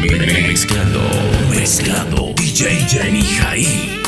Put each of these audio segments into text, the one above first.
Mezclando, mezclando DJ Jenny Jai.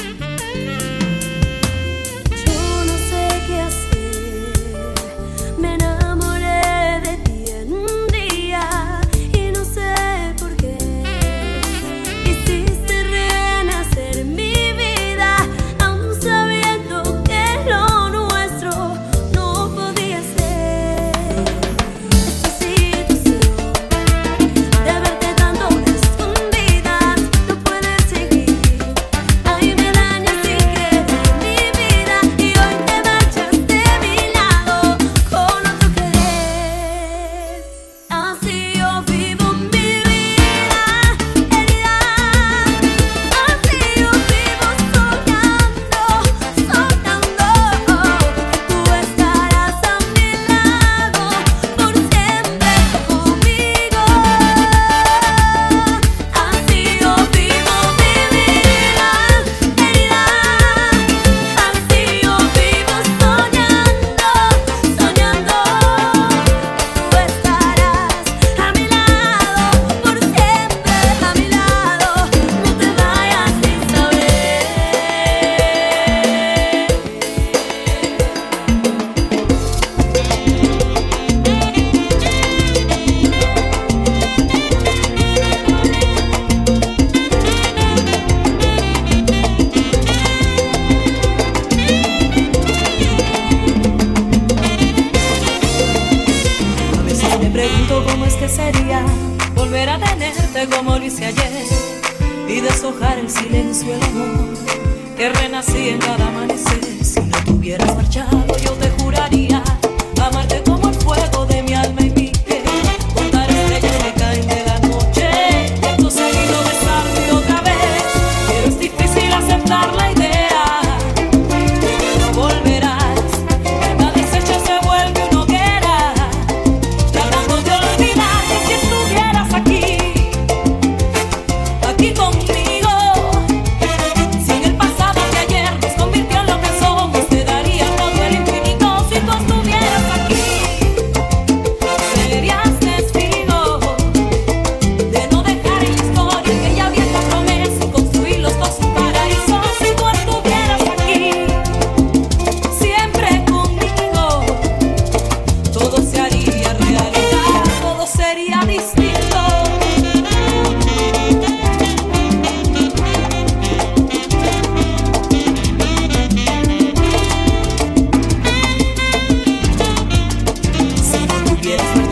Yeah.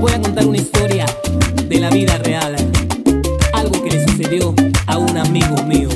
voy a contar una historia de la vida real. Algo que le sucedió a un amigo mío.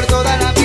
Ven, no tengas